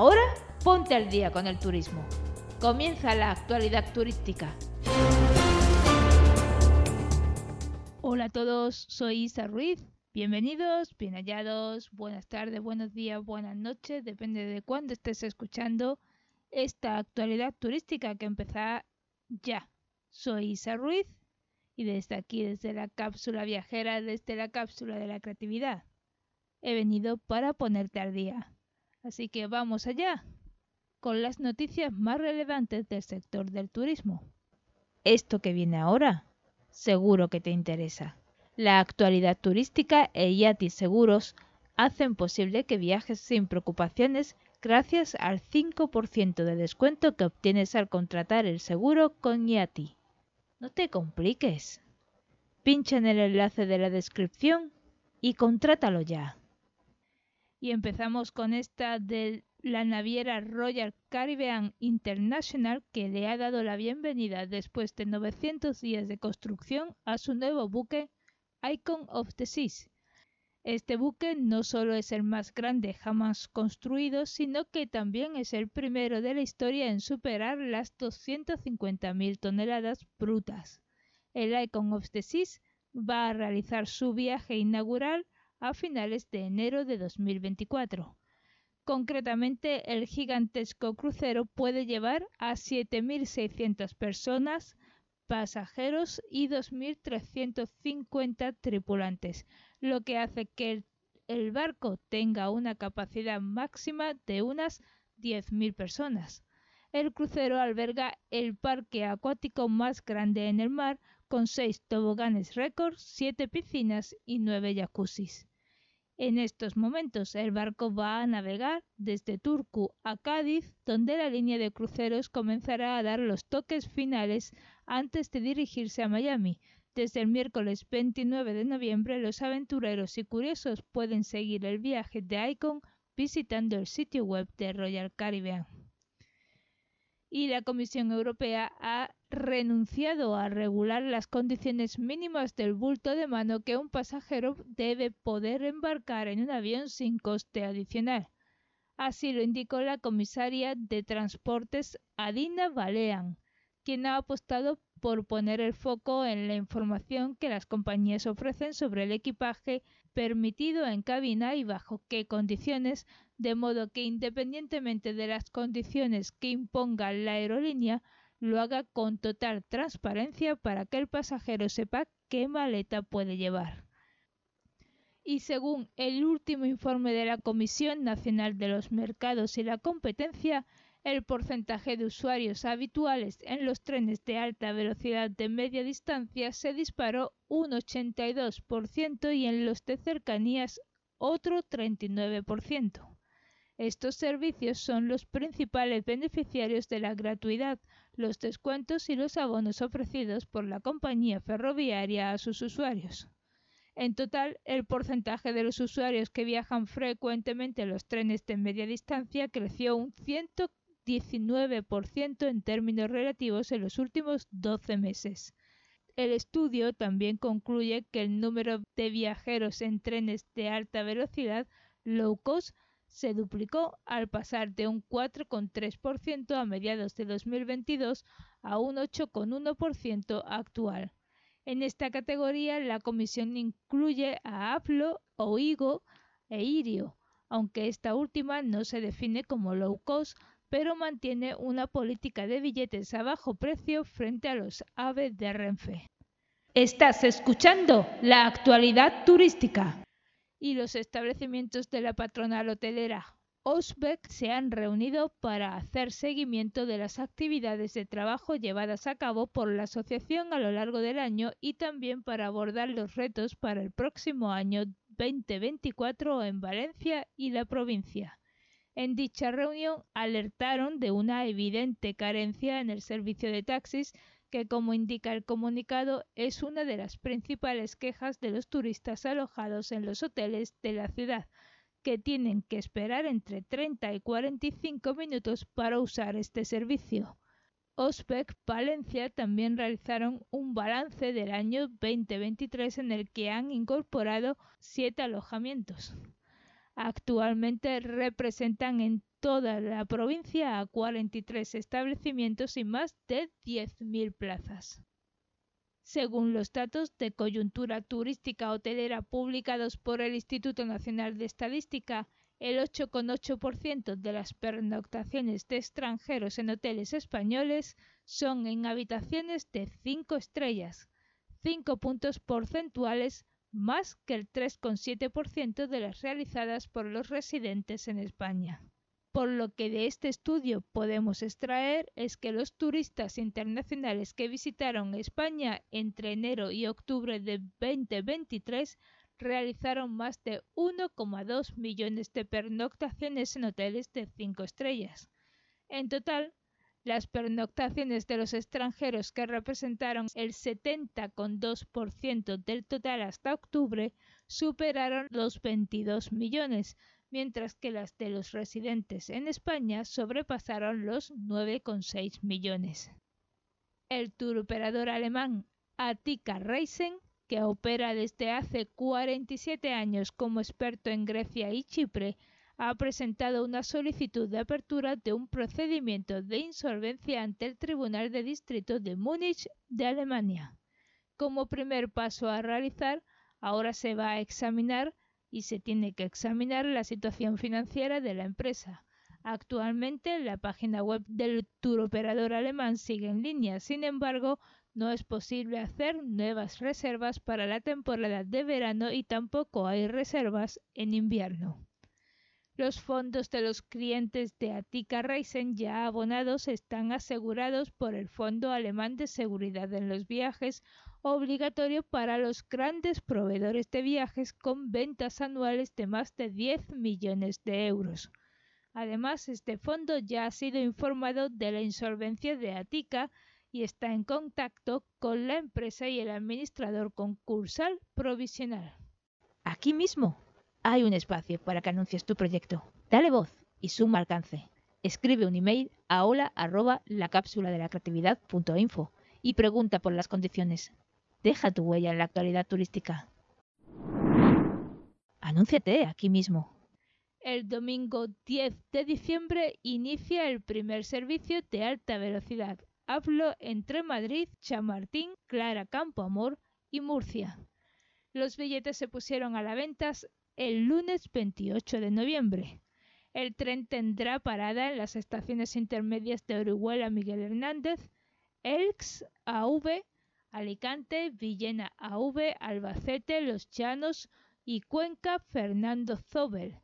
Ahora ponte al día con el turismo. Comienza la actualidad turística. Hola a todos, soy Isa Ruiz. Bienvenidos, bien hallados, buenas tardes, buenos días, buenas noches, depende de cuándo estés escuchando esta actualidad turística que empieza ya. Soy Isa Ruiz y desde aquí, desde la cápsula viajera, desde la cápsula de la creatividad, he venido para ponerte al día. Así que vamos allá con las noticias más relevantes del sector del turismo. Esto que viene ahora, seguro que te interesa. La actualidad turística e Yati Seguros hacen posible que viajes sin preocupaciones gracias al 5% de descuento que obtienes al contratar el seguro con Yati. No te compliques. Pincha en el enlace de la descripción y contrátalo ya. Y empezamos con esta de la naviera Royal Caribbean International que le ha dado la bienvenida después de 900 días de construcción a su nuevo buque Icon of the Seas. Este buque no solo es el más grande jamás construido, sino que también es el primero de la historia en superar las 250.000 toneladas brutas. El Icon of the Seas va a realizar su viaje inaugural a finales de enero de 2024. Concretamente, el gigantesco crucero puede llevar a 7.600 personas, pasajeros y 2.350 tripulantes, lo que hace que el, barco tenga una capacidad máxima de unas 10.000 personas. El crucero alberga el parque acuático más grande en el mar, con 6 toboganes récord, 7 piscinas y 9 jacuzzis. En estos momentos el barco va a navegar desde Turku a Cádiz, donde la línea de cruceros comenzará a dar los toques finales antes de dirigirse a Miami. Desde el miércoles 29 de noviembre los aventureros y curiosos pueden seguir el viaje de Icon visitando el sitio web de Royal Caribbean y la Comisión Europea ha renunciado a regular las condiciones mínimas del bulto de mano que un pasajero debe poder embarcar en un avión sin coste adicional. Así lo indicó la comisaria de Transportes Adina Balean, quien ha apostado por poner el foco en la información que las compañías ofrecen sobre el equipaje permitido en cabina y bajo qué condiciones de modo que independientemente de las condiciones que imponga la aerolínea, lo haga con total transparencia para que el pasajero sepa qué maleta puede llevar. Y según el último informe de la Comisión Nacional de los Mercados y la Competencia, el porcentaje de usuarios habituales en los trenes de alta velocidad de media distancia se disparó un 82% y en los de cercanías otro 39%. Estos servicios son los principales beneficiarios de la gratuidad, los descuentos y los abonos ofrecidos por la compañía ferroviaria a sus usuarios. En total, el porcentaje de los usuarios que viajan frecuentemente en los trenes de media distancia creció un 119% en términos relativos en los últimos 12 meses. El estudio también concluye que el número de viajeros en trenes de alta velocidad low cost se duplicó al pasar de un 4,3% a mediados de 2022 a un 8,1% actual. En esta categoría, la comisión incluye a Aplo, Oigo e Irio, aunque esta última no se define como low cost, pero mantiene una política de billetes a bajo precio frente a los AVE de Renfe. Estás escuchando la actualidad turística y los establecimientos de la patronal hotelera Osbeck se han reunido para hacer seguimiento de las actividades de trabajo llevadas a cabo por la asociación a lo largo del año y también para abordar los retos para el próximo año 2024 en Valencia y la provincia. En dicha reunión alertaron de una evidente carencia en el servicio de taxis que como indica el comunicado es una de las principales quejas de los turistas alojados en los hoteles de la ciudad, que tienen que esperar entre 30 y 45 minutos para usar este servicio. OSPEC Valencia también realizaron un balance del año 2023 en el que han incorporado siete alojamientos. Actualmente representan en toda la provincia a 43 establecimientos y más de 10.000 plazas. Según los datos de coyuntura turística hotelera publicados por el Instituto Nacional de Estadística, el 8,8% de las pernoctaciones de extranjeros en hoteles españoles son en habitaciones de 5 estrellas, 5 puntos porcentuales más que el 3,7% de las realizadas por los residentes en España. Por lo que de este estudio podemos extraer es que los turistas internacionales que visitaron España entre enero y octubre de 2023 realizaron más de 1,2 millones de pernoctaciones en hoteles de 5 estrellas. En total, las pernoctaciones de los extranjeros que representaron el 70,2% del total hasta octubre superaron los 22 millones, mientras que las de los residentes en España sobrepasaron los 9,6 millones. El tour operador alemán Atika Reisen que opera desde hace 47 años como experto en Grecia y Chipre, ha presentado una solicitud de apertura de un procedimiento de insolvencia ante el Tribunal de Distrito de Múnich de Alemania. Como primer paso a realizar, ahora se va a examinar y se tiene que examinar la situación financiera de la empresa. Actualmente la página web del tour operador alemán sigue en línea, sin embargo, no es posible hacer nuevas reservas para la temporada de verano y tampoco hay reservas en invierno. Los fondos de los clientes de Atika Reisen ya abonados están asegurados por el Fondo Alemán de Seguridad en los Viajes, obligatorio para los grandes proveedores de viajes con ventas anuales de más de 10 millones de euros. Además, este fondo ya ha sido informado de la insolvencia de Atika y está en contacto con la empresa y el administrador concursal provisional. Aquí mismo hay un espacio para que anuncies tu proyecto. Dale voz y suma alcance. Escribe un email a hola arroba la cápsula de la creatividad info y pregunta por las condiciones. Deja tu huella en la actualidad turística. Anúnciate aquí mismo. El domingo 10 de diciembre inicia el primer servicio de alta velocidad Hablo entre Madrid, Chamartín, Clara Campoamor y Murcia. Los billetes se pusieron a la venta el lunes 28 de noviembre. El tren tendrá parada en las estaciones intermedias de Orihuela Miguel Hernández, Elx AV, Alicante, Villena AV, Albacete, Los Llanos y Cuenca Fernando Zobel.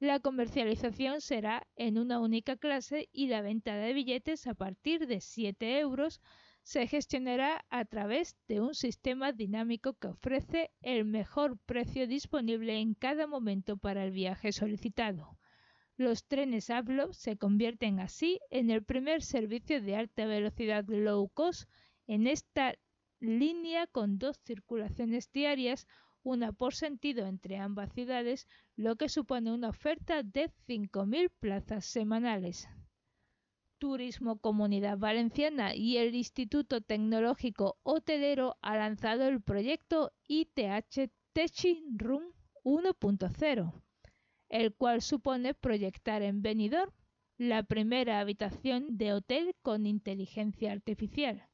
La comercialización será en una única clase y la venta de billetes a partir de 7 euros se gestionará a través de un sistema dinámico que ofrece el mejor precio disponible en cada momento para el viaje solicitado. Los trenes AVLO se convierten así en el primer servicio de alta velocidad low cost en esta línea con dos circulaciones diarias una por sentido entre ambas ciudades, lo que supone una oferta de 5.000 plazas semanales. Turismo Comunidad Valenciana y el Instituto Tecnológico Hotelero ha lanzado el proyecto ITH Teaching Room 1.0, el cual supone proyectar en Benidorm la primera habitación de hotel con inteligencia artificial.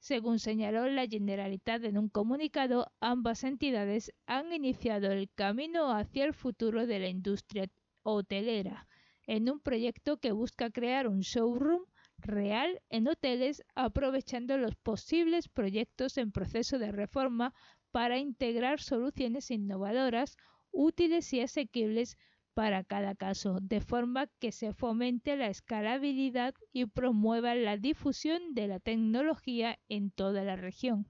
Según señaló la Generalitat en un comunicado, ambas entidades han iniciado el camino hacia el futuro de la industria hotelera en un proyecto que busca crear un showroom real en hoteles aprovechando los posibles proyectos en proceso de reforma para integrar soluciones innovadoras, útiles y asequibles para cada caso, de forma que se fomente la escalabilidad y promueva la difusión de la tecnología en toda la región.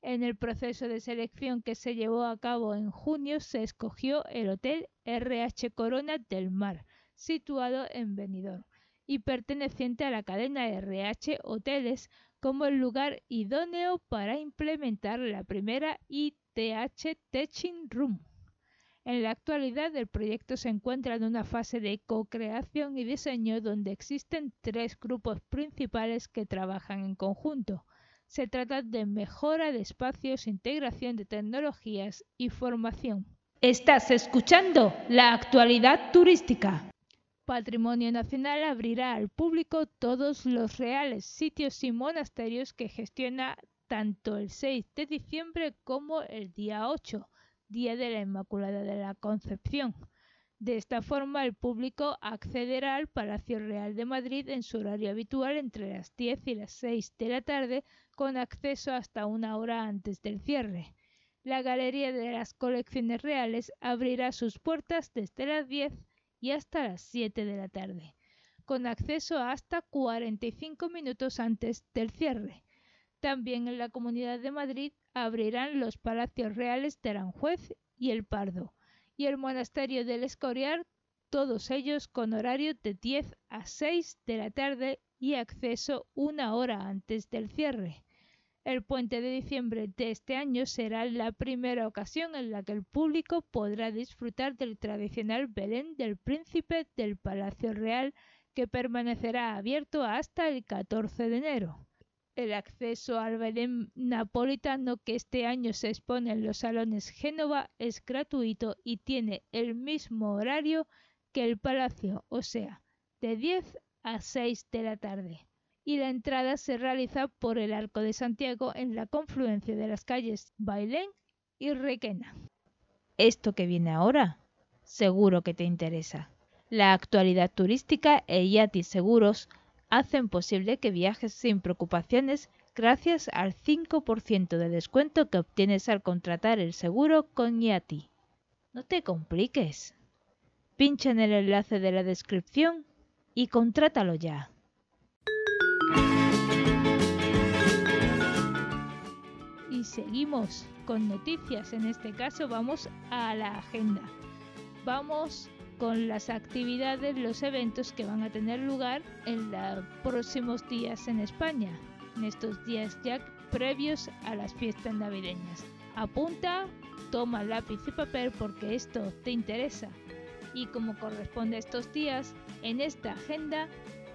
En el proceso de selección que se llevó a cabo en junio se escogió el Hotel RH Corona del Mar, situado en Benidorm y perteneciente a la cadena RH Hoteles como el lugar idóneo para implementar la primera ITH Teaching Room. En la actualidad el proyecto se encuentra en una fase de co-creación y diseño donde existen tres grupos principales que trabajan en conjunto. Se trata de mejora de espacios, integración de tecnologías y formación. Estás escuchando la actualidad turística. Patrimonio Nacional abrirá al público todos los reales sitios y monasterios que gestiona tanto el 6 de diciembre como el día 8, Día de la Inmaculada de la Concepción. De esta forma, el público accederá al Palacio Real de Madrid en su horario habitual entre las 10 y las 6 de la tarde, con acceso hasta una hora antes del cierre. La Galería de las Colecciones Reales abrirá sus puertas desde las 10 y hasta las 7 de la tarde, con acceso hasta 45 minutos antes del cierre. También en la Comunidad de Madrid abrirán los Palacios Reales de Aranjuez y El Pardo y el Monasterio del Escorial, todos ellos con horario de 10 a 6 de la tarde y acceso una hora antes del cierre. El puente de diciembre de este año será la primera ocasión en la que el público podrá disfrutar del tradicional Belén del Príncipe del Palacio Real que permanecerá abierto hasta el 14 de enero. El acceso al Belén napolitano que este año se expone en los salones Génova es gratuito y tiene el mismo horario que el palacio, o sea, de 10 a 6 de la tarde y la entrada se realiza por el Arco de Santiago en la confluencia de las calles Bailén y Requena. Esto que viene ahora, seguro que te interesa. La actualidad turística e Yati Seguros hacen posible que viajes sin preocupaciones gracias al 5% de descuento que obtienes al contratar el seguro con Yati. No te compliques. Pincha en el enlace de la descripción y contrátalo ya. Y seguimos con noticias. En este caso vamos a la agenda. Vamos con las actividades, los eventos que van a tener lugar en los próximos días en España, en estos días ya previos a las fiestas navideñas. Apunta, toma lápiz y papel porque esto te interesa. Y como corresponde a estos días, en esta agenda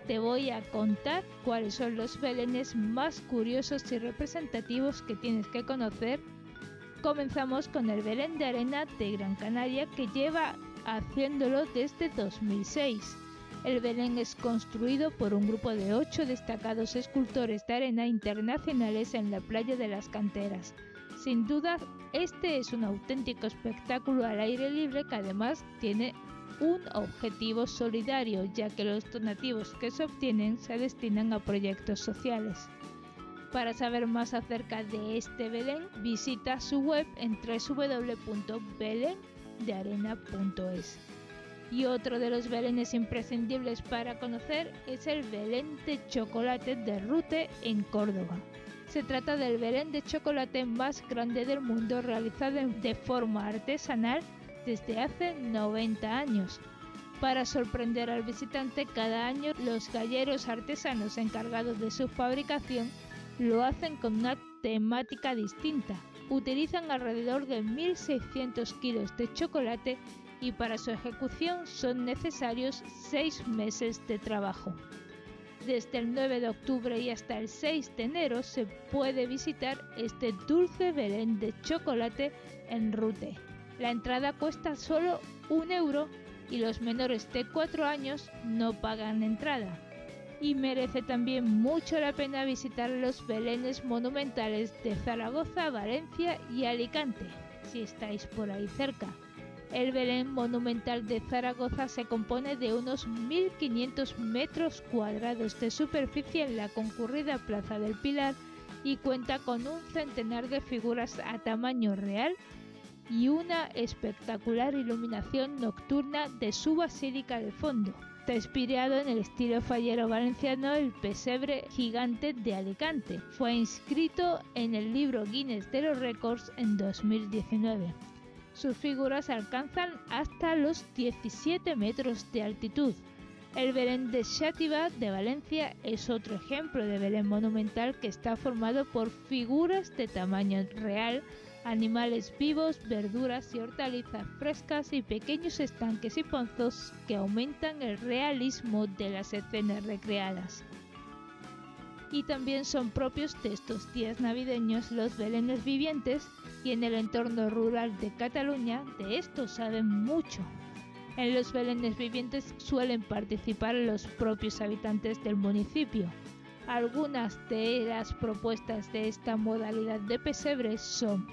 te voy a contar cuáles son los belenes más curiosos y representativos que tienes que conocer. Comenzamos con el Belén de Arena de Gran Canaria que lleva haciéndolo desde 2006. El Belén es construido por un grupo de ocho destacados escultores de arena internacionales en la playa de las canteras. Sin duda, este es un auténtico espectáculo al aire libre que además tiene un objetivo solidario, ya que los donativos que se obtienen se destinan a proyectos sociales. Para saber más acerca de este Belén, visita su web en www.belendearena.es. Y otro de los belenes imprescindibles para conocer es el Belén de chocolate de Rute en Córdoba. Se trata del Belén de chocolate más grande del mundo realizado de forma artesanal desde hace 90 años. Para sorprender al visitante, cada año los galleros artesanos encargados de su fabricación lo hacen con una temática distinta. Utilizan alrededor de 1.600 kilos de chocolate y para su ejecución son necesarios 6 meses de trabajo. Desde el 9 de octubre y hasta el 6 de enero se puede visitar este dulce Belén de chocolate en Rute. La entrada cuesta solo un euro y los menores de 4 años no pagan entrada. Y merece también mucho la pena visitar los belenes monumentales de Zaragoza, Valencia y Alicante, si estáis por ahí cerca. El Belén monumental de Zaragoza se compone de unos 1.500 metros cuadrados de superficie en la concurrida Plaza del Pilar y cuenta con un centenar de figuras a tamaño real y una espectacular iluminación nocturna de su basílica de fondo. Está inspirado en el estilo fallero valenciano el pesebre gigante de Alicante. Fue inscrito en el libro Guinness de los Récords en 2019. Sus figuras alcanzan hasta los 17 metros de altitud. El Belén de Xátiva de Valencia es otro ejemplo de Belén monumental que está formado por figuras de tamaño real animales vivos, verduras y hortalizas frescas y pequeños estanques y pozos que aumentan el realismo de las escenas recreadas. Y también son propios de estos días navideños los belenes vivientes y en el entorno rural de Cataluña de esto saben mucho. En los belenes vivientes suelen participar los propios habitantes del municipio. Algunas de las propuestas de esta modalidad de pesebre son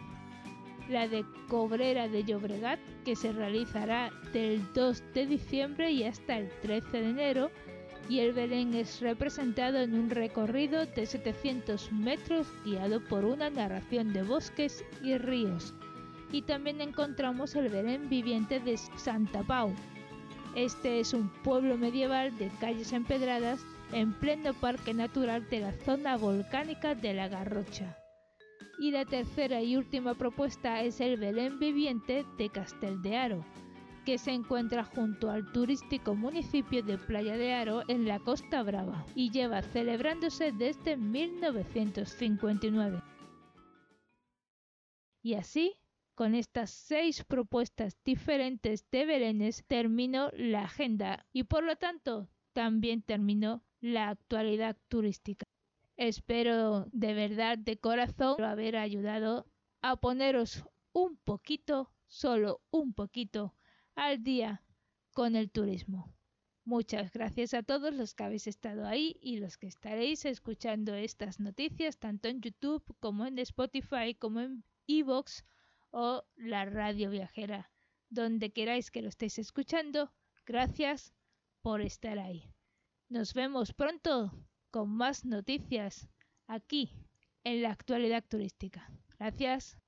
la de Cobrera de Llobregat, que se realizará del 2 de diciembre y hasta el 13 de enero, y el Belén es representado en un recorrido de 700 metros guiado por una narración de bosques y ríos. Y también encontramos el Belén viviente de Santa Pau. Este es un pueblo medieval de calles empedradas en pleno parque natural de la zona volcánica de la Garrocha. Y la tercera y última propuesta es el Belén viviente de Castel de Aro, que se encuentra junto al turístico municipio de Playa de Aro en la Costa Brava y lleva celebrándose desde 1959. Y así, con estas seis propuestas diferentes de Belénes, terminó la agenda y por lo tanto también terminó la actualidad turística. Espero de verdad de corazón haber ayudado a poneros un poquito, solo un poquito, al día con el turismo. Muchas gracias a todos los que habéis estado ahí y los que estaréis escuchando estas noticias tanto en YouTube como en Spotify como en Evox o la radio viajera. Donde queráis que lo estéis escuchando, gracias por estar ahí. Nos vemos pronto con más noticias aquí en la actualidad turística. Gracias.